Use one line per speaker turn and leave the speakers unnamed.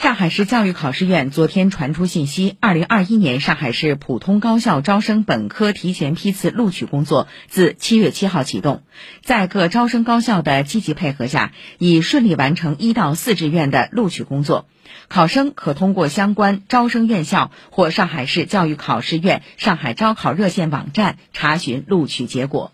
上海市教育考试院昨天传出信息二零二一年上海市普通高校招生本科提前批次录取工作自七月七号启动。在各招生高校的积极配合下已顺利完成一到四志愿的录取工作。考生可通过相关招生院校或上海市教育考试院上海招考热线网站查询录取结果。